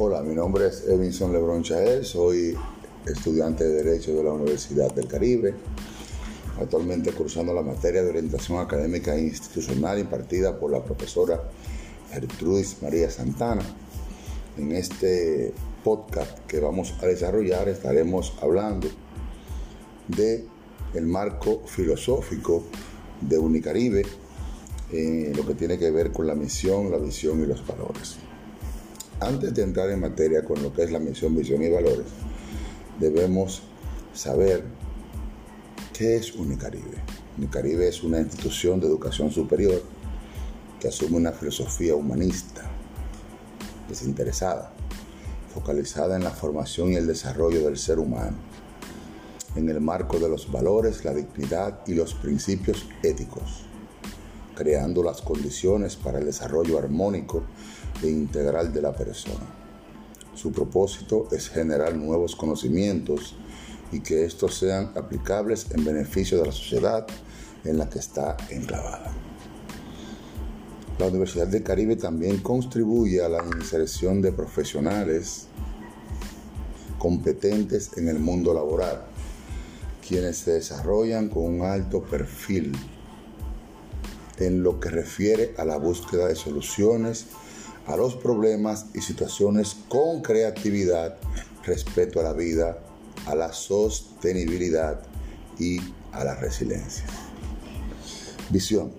Hola, mi nombre es Evinson Lebron Chael, soy estudiante de Derecho de la Universidad del Caribe, actualmente cursando la materia de orientación académica e institucional impartida por la profesora Gertrudis María Santana. En este podcast que vamos a desarrollar estaremos hablando de el marco filosófico de Unicaribe, en lo que tiene que ver con la misión, la visión y los valores. Antes de entrar en materia con lo que es la misión, visión y valores, debemos saber qué es Unicaribe. Unicaribe es una institución de educación superior que asume una filosofía humanista, desinteresada, focalizada en la formación y el desarrollo del ser humano, en el marco de los valores, la dignidad y los principios éticos, creando las condiciones para el desarrollo armónico e integral de la persona. Su propósito es generar nuevos conocimientos y que estos sean aplicables en beneficio de la sociedad en la que está enclavada. La Universidad del Caribe también contribuye a la inserción de profesionales competentes en el mundo laboral, quienes se desarrollan con un alto perfil en lo que refiere a la búsqueda de soluciones a los problemas y situaciones con creatividad, respeto a la vida, a la sostenibilidad y a la resiliencia. Visión.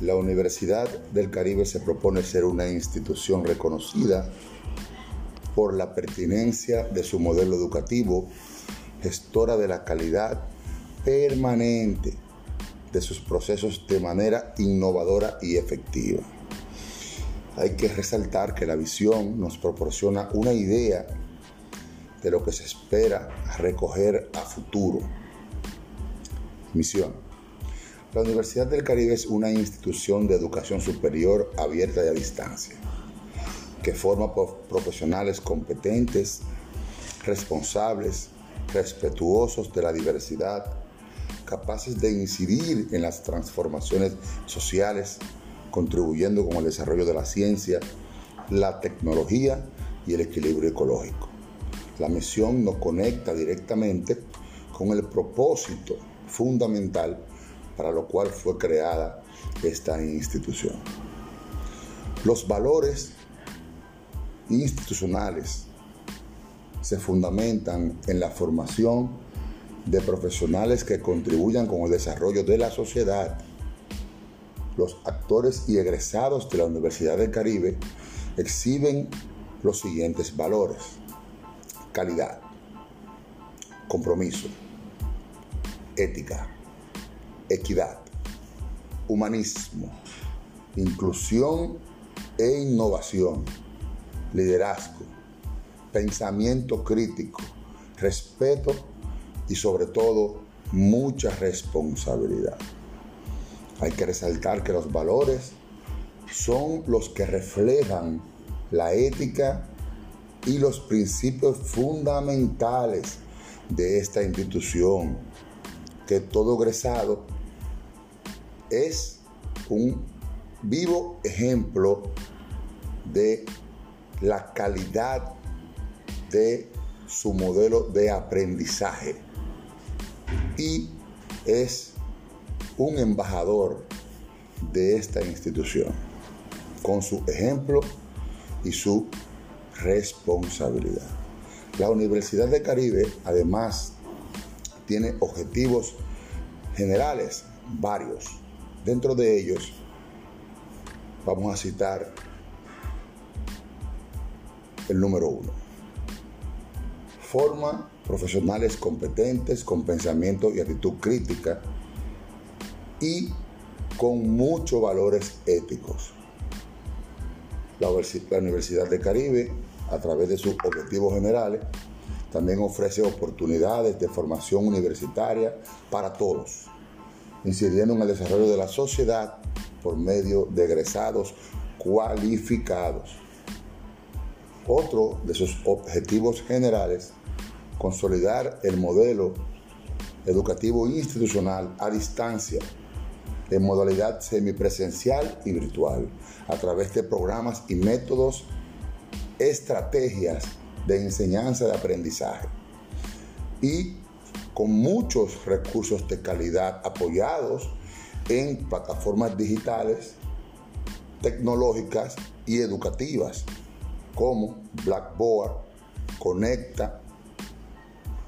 La Universidad del Caribe se propone ser una institución reconocida por la pertinencia de su modelo educativo, gestora de la calidad permanente de sus procesos de manera innovadora y efectiva. Hay que resaltar que la visión nos proporciona una idea de lo que se espera recoger a futuro. Misión. La Universidad del Caribe es una institución de educación superior abierta y a distancia, que forma profesionales competentes, responsables, respetuosos de la diversidad, capaces de incidir en las transformaciones sociales, contribuyendo con el desarrollo de la ciencia, la tecnología y el equilibrio ecológico. La misión nos conecta directamente con el propósito fundamental para lo cual fue creada esta institución. Los valores institucionales se fundamentan en la formación de profesionales que contribuyan con el desarrollo de la sociedad los actores y egresados de la Universidad del Caribe exhiben los siguientes valores. Calidad, compromiso, ética, equidad, humanismo, inclusión e innovación, liderazgo, pensamiento crítico, respeto y sobre todo mucha responsabilidad. Hay que resaltar que los valores son los que reflejan la ética y los principios fundamentales de esta institución, que todo egresado es un vivo ejemplo de la calidad de su modelo de aprendizaje y es un embajador de esta institución con su ejemplo y su responsabilidad. La Universidad de Caribe además tiene objetivos generales, varios. Dentro de ellos vamos a citar el número uno. Forma profesionales competentes con pensamiento y actitud crítica y con muchos valores éticos. La, Universidad de Caribe, a través de sus objetivos generales, también ofrece oportunidades de formación universitaria para todos, incidiendo en el desarrollo de la sociedad por medio de egresados cualificados. Otro de sus objetivos generales, consolidar el modelo educativo institucional a distancia en modalidad semipresencial y virtual, a través de programas y métodos estrategias de enseñanza de aprendizaje. Y con muchos recursos de calidad apoyados en plataformas digitales, tecnológicas y educativas como Blackboard, Conecta,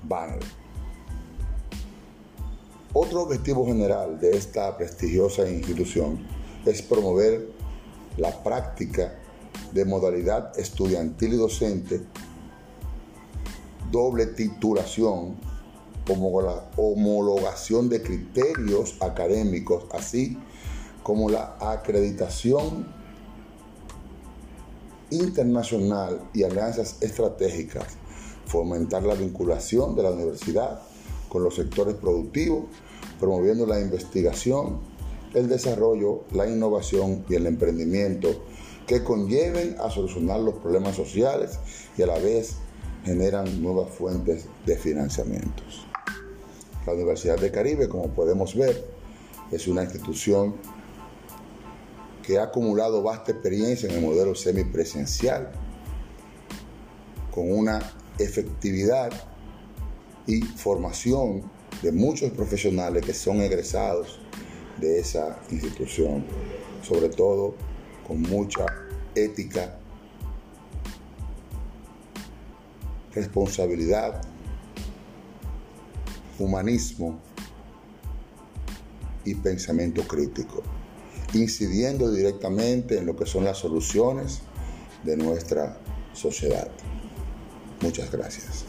Banner. Otro objetivo general de esta prestigiosa institución es promover la práctica de modalidad estudiantil y docente, doble titulación, como la homologación de criterios académicos, así como la acreditación internacional y alianzas estratégicas, fomentar la vinculación de la universidad con los sectores productivos, promoviendo la investigación, el desarrollo, la innovación y el emprendimiento que conlleven a solucionar los problemas sociales y a la vez generan nuevas fuentes de financiamientos. La Universidad de Caribe, como podemos ver, es una institución que ha acumulado vasta experiencia en el modelo semipresencial, con una efectividad y formación de muchos profesionales que son egresados de esa institución, sobre todo con mucha ética, responsabilidad, humanismo y pensamiento crítico, incidiendo directamente en lo que son las soluciones de nuestra sociedad. Muchas gracias.